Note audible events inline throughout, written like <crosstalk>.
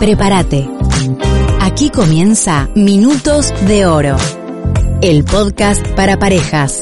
Prepárate. Aquí comienza Minutos de Oro, el podcast para parejas.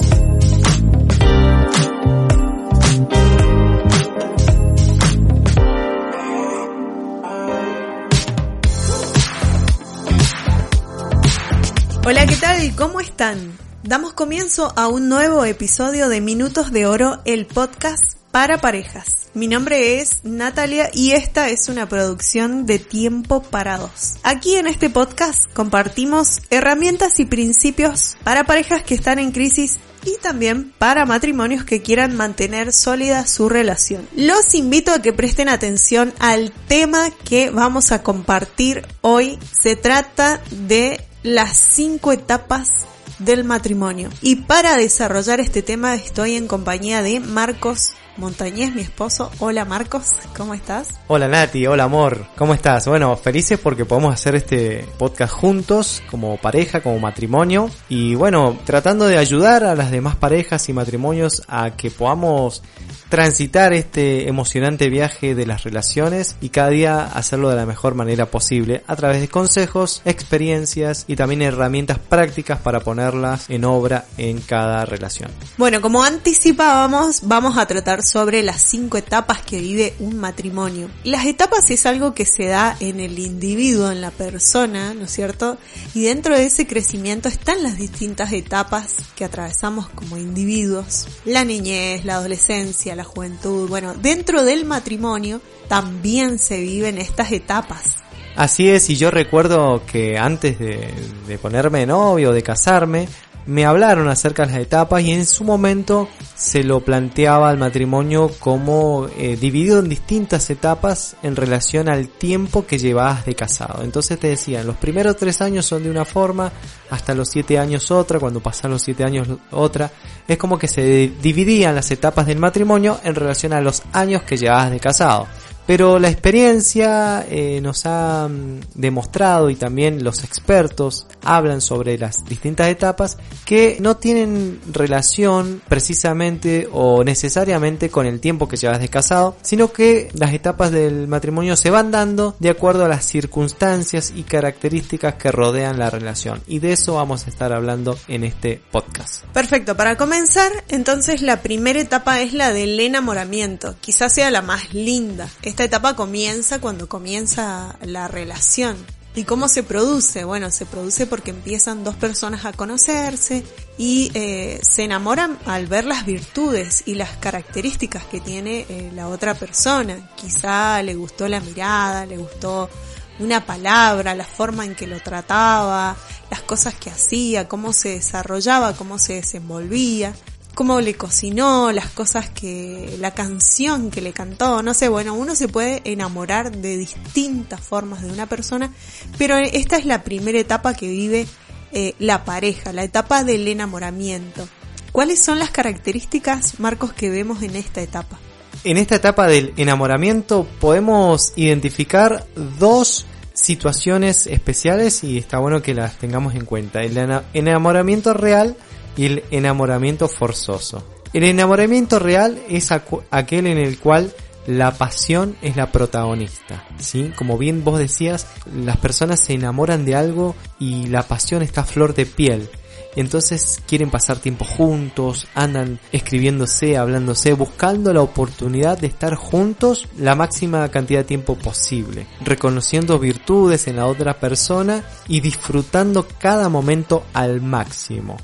Hola, ¿qué tal? ¿Cómo están? Damos comienzo a un nuevo episodio de Minutos de Oro, el podcast para parejas. Mi nombre es Natalia y esta es una producción de Tiempo para Dos. Aquí en este podcast compartimos herramientas y principios para parejas que están en crisis y también para matrimonios que quieran mantener sólida su relación. Los invito a que presten atención al tema que vamos a compartir hoy. Se trata de las cinco etapas del matrimonio. Y para desarrollar este tema estoy en compañía de Marcos Montañez, mi esposo. Hola Marcos, ¿cómo estás? Hola Nati, hola amor, ¿cómo estás? Bueno, felices porque podemos hacer este podcast juntos, como pareja, como matrimonio, y bueno, tratando de ayudar a las demás parejas y matrimonios a que podamos transitar este emocionante viaje de las relaciones y cada día hacerlo de la mejor manera posible a través de consejos, experiencias y también herramientas prácticas para ponerlas en obra en cada relación. Bueno, como anticipábamos, vamos a tratar sobre las cinco etapas que vive un matrimonio. Las etapas es algo que se da en el individuo, en la persona, ¿no es cierto? Y dentro de ese crecimiento están las distintas etapas que atravesamos como individuos. La niñez, la adolescencia, la juventud. Bueno, dentro del matrimonio también se viven estas etapas. Así es, y yo recuerdo que antes de, ponerme novio, de casarme, me hablaron acerca de las etapas y en su momento se lo planteaba al matrimonio como eh, dividido en distintas etapas en relación al tiempo que llevabas de casado. Entonces te decían, los primeros tres años son de una forma, hasta los siete años otra, cuando pasan los siete años otra. Es como que se dividían las etapas del matrimonio en relación a los años que llevabas de casado. Pero la experiencia eh, nos ha mm, demostrado y también los expertos hablan sobre las distintas etapas que no tienen relación precisamente o necesariamente con el tiempo que llevas de casado, sino que las etapas del matrimonio se van dando de acuerdo a las circunstancias y características que rodean la relación. Y de eso vamos a estar hablando en este podcast. Perfecto, para comenzar, entonces la primera etapa es la del enamoramiento. Quizás sea la más linda. Esta etapa comienza cuando comienza la relación. ¿Y cómo se produce? Bueno, se produce porque empiezan dos personas a conocerse y eh, se enamoran al ver las virtudes y las características que tiene eh, la otra persona. Quizá le gustó la mirada, le gustó una palabra, la forma en que lo trataba, las cosas que hacía, cómo se desarrollaba, cómo se desenvolvía cómo le cocinó, las cosas que, la canción que le cantó, no sé, bueno, uno se puede enamorar de distintas formas de una persona, pero esta es la primera etapa que vive eh, la pareja, la etapa del enamoramiento. ¿Cuáles son las características, Marcos, que vemos en esta etapa? En esta etapa del enamoramiento podemos identificar dos situaciones especiales y está bueno que las tengamos en cuenta. El enamoramiento real y el enamoramiento forzoso. El enamoramiento real es aquel en el cual la pasión es la protagonista, ¿sí? Como bien vos decías, las personas se enamoran de algo y la pasión está a flor de piel. Entonces quieren pasar tiempo juntos, andan escribiéndose, hablándose, buscando la oportunidad de estar juntos la máxima cantidad de tiempo posible, reconociendo virtudes en la otra persona y disfrutando cada momento al máximo.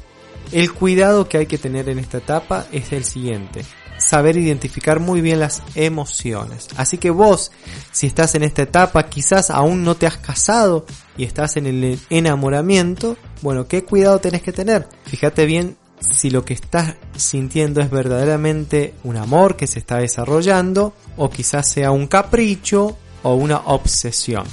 El cuidado que hay que tener en esta etapa es el siguiente. Saber identificar muy bien las emociones. Así que vos, si estás en esta etapa, quizás aún no te has casado y estás en el enamoramiento, bueno, ¿qué cuidado tenés que tener? Fíjate bien si lo que estás sintiendo es verdaderamente un amor que se está desarrollando o quizás sea un capricho o una obsesión.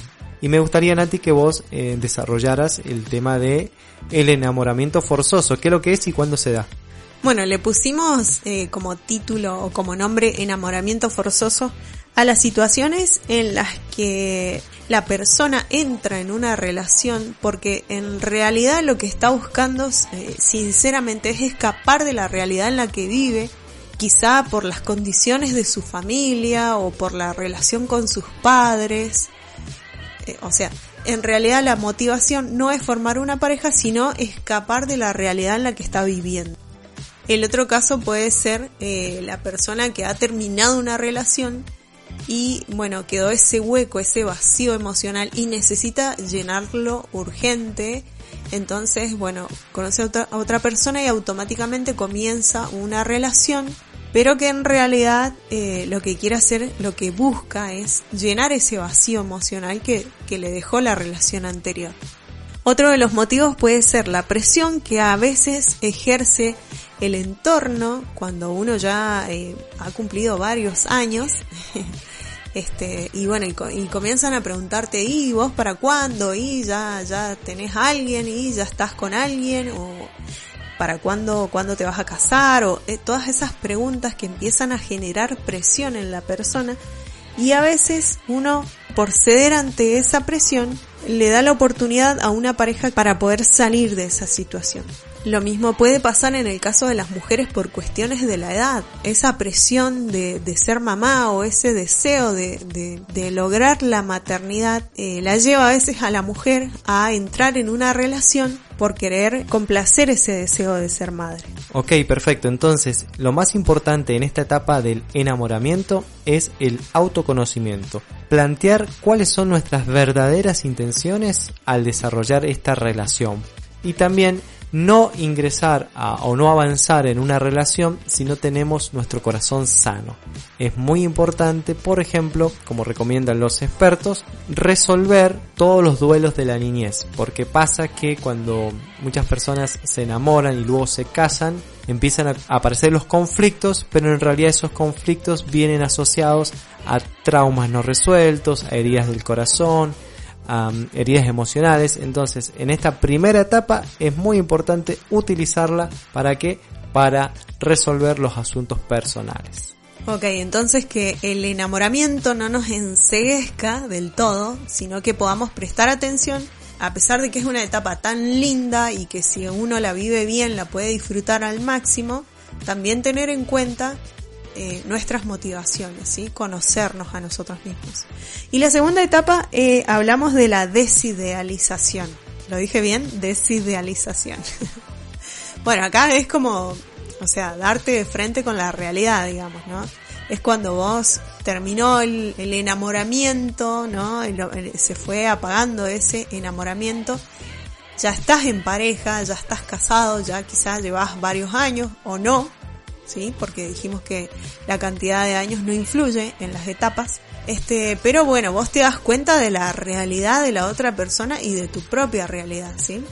Y me gustaría, Nati, que vos eh, desarrollaras el tema de el enamoramiento forzoso, qué es lo que es y cuándo se da. Bueno, le pusimos eh, como título o como nombre enamoramiento forzoso a las situaciones en las que la persona entra en una relación porque en realidad lo que está buscando eh, sinceramente es escapar de la realidad en la que vive, quizá por las condiciones de su familia o por la relación con sus padres. Eh, o sea, en realidad la motivación no es formar una pareja, sino escapar de la realidad en la que está viviendo. El otro caso puede ser eh, la persona que ha terminado una relación y bueno, quedó ese hueco, ese vacío emocional y necesita llenarlo urgente. Entonces, bueno, conoce a otra, a otra persona y automáticamente comienza una relación, pero que en realidad eh, lo que quiere hacer, lo que busca es llenar ese vacío emocional que, que le dejó la relación anterior. Otro de los motivos puede ser la presión que a veces ejerce el entorno cuando uno ya eh, ha cumplido varios años. <laughs> este, y bueno, y, comienzan a preguntarte, ¿y vos para cuándo? ¿Y ya, ya tenés alguien? ¿Y ya estás con alguien? ¿O para cuándo, cuándo te vas a casar? O eh, todas esas preguntas que empiezan a generar presión en la persona. Y a veces uno, por ceder ante esa presión, le da la oportunidad a una pareja para poder salir de esa situación. Lo mismo puede pasar en el caso de las mujeres por cuestiones de la edad. Esa presión de, de ser mamá o ese deseo de, de, lograr la maternidad eh, la lleva a veces a la mujer a entrar en una relación por querer complacer ese deseo de ser madre. Ok, perfecto. Entonces, lo más importante en esta etapa del enamoramiento es el autoconocimiento. Plantear cuáles son nuestras verdaderas intenciones al desarrollar esta relación. Y también no ingresar a, o no avanzar en una relación si no tenemos nuestro corazón sano. Es muy importante, por ejemplo, como recomiendan los expertos, resolver todos los duelos de la niñez, porque pasa que cuando muchas personas se enamoran y luego se casan, empiezan a aparecer los conflictos, pero en realidad esos conflictos vienen asociados a traumas no resueltos, a heridas del corazón, heridas emocionales. Entonces, en esta primera etapa es muy importante utilizarla para que para resolver los asuntos personales. Ok, entonces que el enamoramiento no nos enseguezca del todo, sino que podamos prestar atención, a pesar de que es una etapa tan linda y que si uno la vive bien la puede disfrutar al máximo, también tener en cuenta eh, nuestras motivaciones, ¿sí? conocernos a nosotros mismos. Y la segunda etapa eh, hablamos de la desidealización. ¿Lo dije bien? Desidealización. <laughs> bueno, acá es como, o sea, darte de frente con la realidad, digamos, ¿no? Es cuando vos terminó el, enamoramiento, ¿no? se fue apagando ese enamoramiento. Ya estás en pareja, ya estás casado, ya quizás llevas varios años o no, ¿sí? Porque dijimos que la cantidad de años no influye en las etapas. Este, pero bueno, vos te das cuenta de la realidad de la otra persona y de tu propia realidad, ¿sí?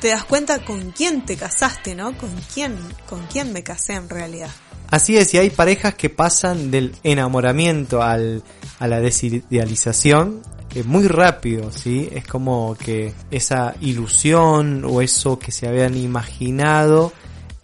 Te das cuenta con quién te casaste, ¿no? Con quién, con quién me casé en realidad. Así es, y hay parejas que pasan del enamoramiento al, a la desidealización eh, muy rápido, ¿sí? Es como que esa ilusión o eso que se habían imaginado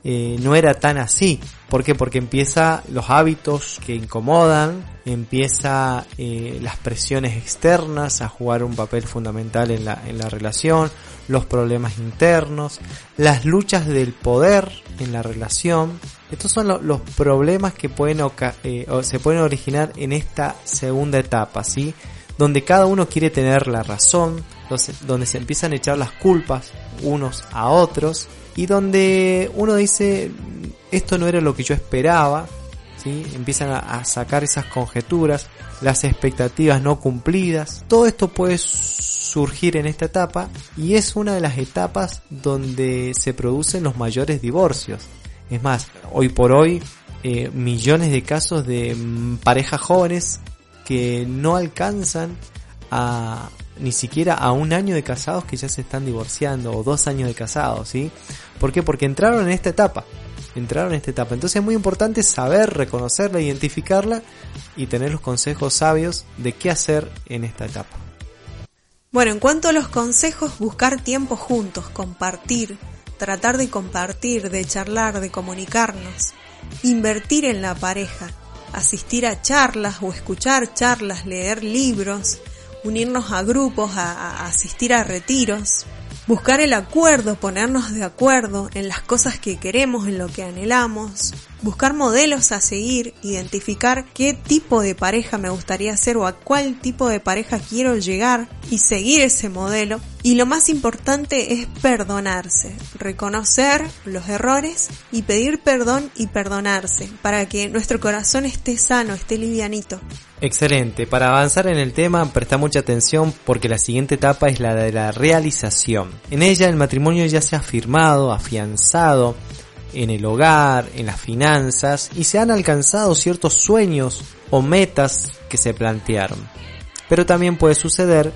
eh, no era tan así. ¿Por qué? Porque empieza los hábitos que incomodan, empieza eh, las presiones externas a jugar un papel fundamental en la, en la relación, los problemas internos, las luchas del poder en la relación. Estos son los problemas que pueden eh, se pueden originar en esta segunda etapa, ¿sí? Donde cada uno quiere tener la razón, donde se empiezan a echar las culpas unos a otros y donde uno dice esto no era lo que yo esperaba, ¿sí? empiezan a, sacar esas conjeturas, las expectativas no cumplidas, todo esto puede surgir en esta etapa y es una de las etapas donde se producen los mayores divorcios. Es más, hoy por hoy eh, millones de casos de mm, parejas jóvenes que no alcanzan a, ni siquiera a un año de casados que ya se están divorciando o dos años de casados, ¿sí? ¿Por qué? Porque entraron en esta etapa, entraron en esta etapa. Entonces es muy importante saber reconocerla, identificarla y tener los consejos sabios de qué hacer en esta etapa. Bueno, en cuanto a los consejos, buscar tiempo juntos, compartir, tratar de compartir, de charlar, de comunicarnos, invertir en la pareja, asistir a charlas o escuchar charlas, leer libros, unirnos a grupos, a, asistir a retiros, buscar el acuerdo, ponernos de acuerdo en las cosas que queremos, en lo que anhelamos, buscar modelos a seguir, identificar qué tipo de pareja me gustaría ser o a cuál tipo de pareja quiero llegar y seguir ese modelo. Y lo más importante es perdonarse, reconocer los errores y pedir perdón y perdonarse para que nuestro corazón esté sano, esté livianito. Excelente. Para avanzar en el tema, presta mucha atención porque la siguiente etapa es la de la realización. En ella el matrimonio ya se ha firmado, afianzado en el hogar, en las finanzas y se han alcanzado ciertos sueños o metas que se plantearon. Pero también puede suceder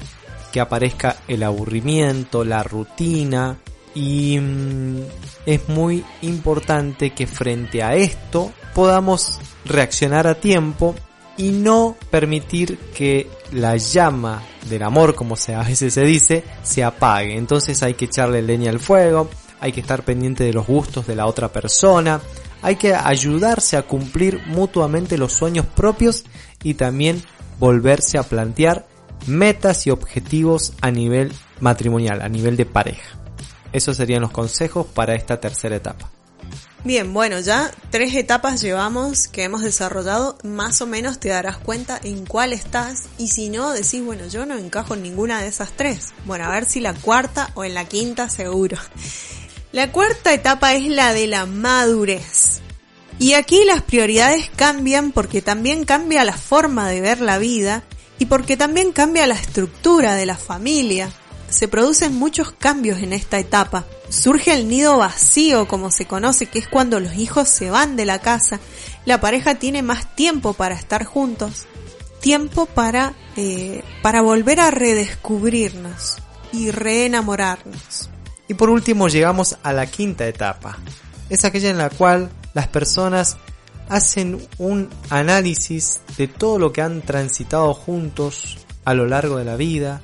que aparezca el aburrimiento, la rutina y mm, es muy importante que frente a esto podamos reaccionar a tiempo y no permitir que la llama del amor, como a veces se dice, se apague. Entonces hay que echarle leña al fuego, hay que estar pendiente de los gustos de la otra persona, hay que ayudarse a cumplir mutuamente los sueños propios y también volverse a plantear metas y objetivos a nivel matrimonial, a nivel de pareja. Esos serían los consejos para esta tercera etapa. Bien, bueno, ya tres etapas llevamos que hemos desarrollado, más o menos te darás cuenta en cuál estás y si no decís, bueno, yo no encajo en ninguna de esas tres. Bueno, a ver si la cuarta o en la quinta seguro. La cuarta etapa es la de la madurez. Y aquí las prioridades cambian porque también cambia la forma de ver la vida y porque también cambia la estructura de la familia. Se producen muchos cambios en esta etapa. Surge el nido vacío, como se conoce, que es cuando los hijos se van de la casa. La pareja tiene más tiempo para estar juntos, tiempo para, eh, para volver a redescubrirnos y reenamorarnos. Y por último llegamos a la quinta etapa. Es aquella en la cual las personas hacen un análisis de todo lo que han transitado juntos a lo largo de la vida,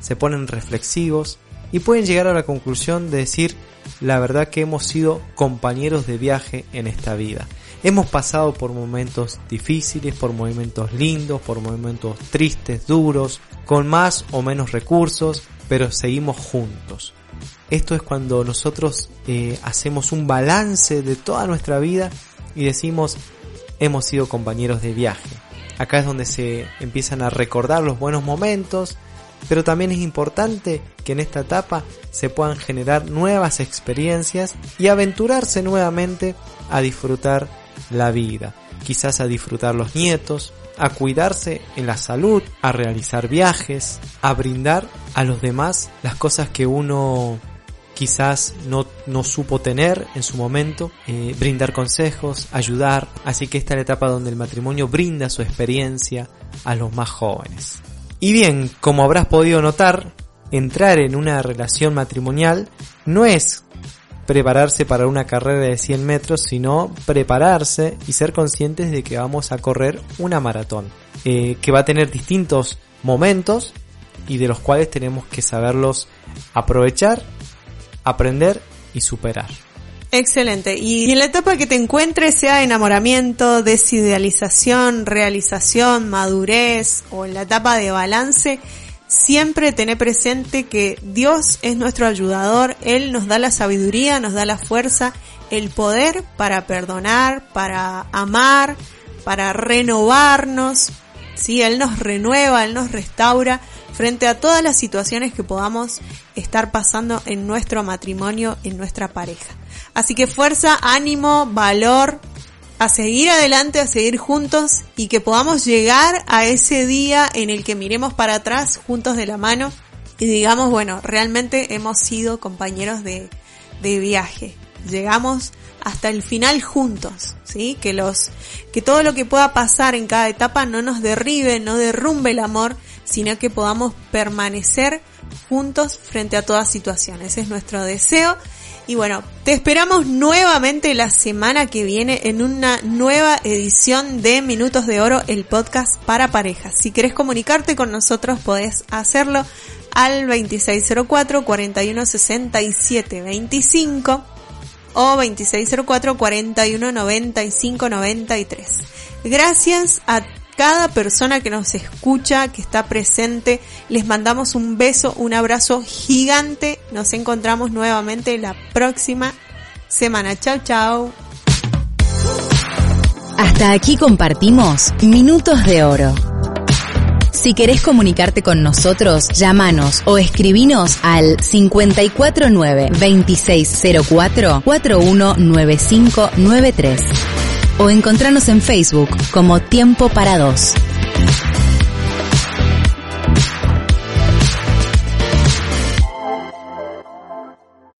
se ponen reflexivos y pueden llegar a la conclusión de decir la verdad que hemos sido compañeros de viaje en esta vida. Hemos pasado por momentos difíciles, por momentos lindos, por momentos tristes, duros, con más o menos recursos, pero seguimos juntos. Esto es cuando nosotros eh, hacemos un balance de toda nuestra vida y decimos hemos sido compañeros de viaje. Acá es donde se empiezan a recordar los buenos momentos, pero también es importante que en esta etapa se puedan generar nuevas experiencias y aventurarse nuevamente a disfrutar la vida, quizás a disfrutar los nietos, a cuidarse en la salud, a realizar viajes, a brindar a los demás las cosas que uno quizás no, no supo tener en su momento, eh, brindar consejos, ayudar, así que esta es la etapa donde el matrimonio brinda su experiencia a los más jóvenes. Y bien, como habrás podido notar, entrar en una relación matrimonial no es prepararse para una carrera de 100 metros, sino prepararse y ser conscientes de que vamos a correr una maratón, eh, que va a tener distintos momentos y de los cuales tenemos que saberlos aprovechar aprender y superar. Excelente. Y en la etapa que te encuentres, sea enamoramiento, desidealización, realización, madurez o en la etapa de balance, siempre tener presente que Dios es nuestro ayudador, Él nos da la sabiduría, nos da la fuerza, el poder para perdonar, para amar, para renovarnos, ¿sí? Él nos renueva, Él nos restaura frente a todas las situaciones que podamos estar pasando en nuestro matrimonio, en nuestra pareja. Así que fuerza, ánimo, valor, a seguir adelante, a seguir juntos y que podamos llegar a ese día en el que miremos para atrás juntos de la mano y digamos, bueno, realmente hemos sido compañeros de, de viaje. Llegamos hasta el final juntos, ¿sí? Que los, que todo lo que pueda pasar en cada etapa no nos derribe, no derrumbe el amor, sino que podamos permanecer juntos frente a toda situación. Ese es nuestro deseo. Y bueno, te esperamos nuevamente la semana que viene en una nueva edición de Minutos de Oro, el podcast para parejas. Si querés comunicarte con nosotros podés hacerlo al 2604 4167 25 o 2604 4195 93. Gracias a cada persona que nos escucha, que está presente. Les mandamos un beso, un abrazo gigante. Nos encontramos nuevamente la próxima semana. Chao, chao. Hasta aquí compartimos Minutos de Oro. Si querés comunicarte con nosotros, llámanos o escribinos al 549-2604-419593 o encontranos en Facebook como Tiempo para Dos.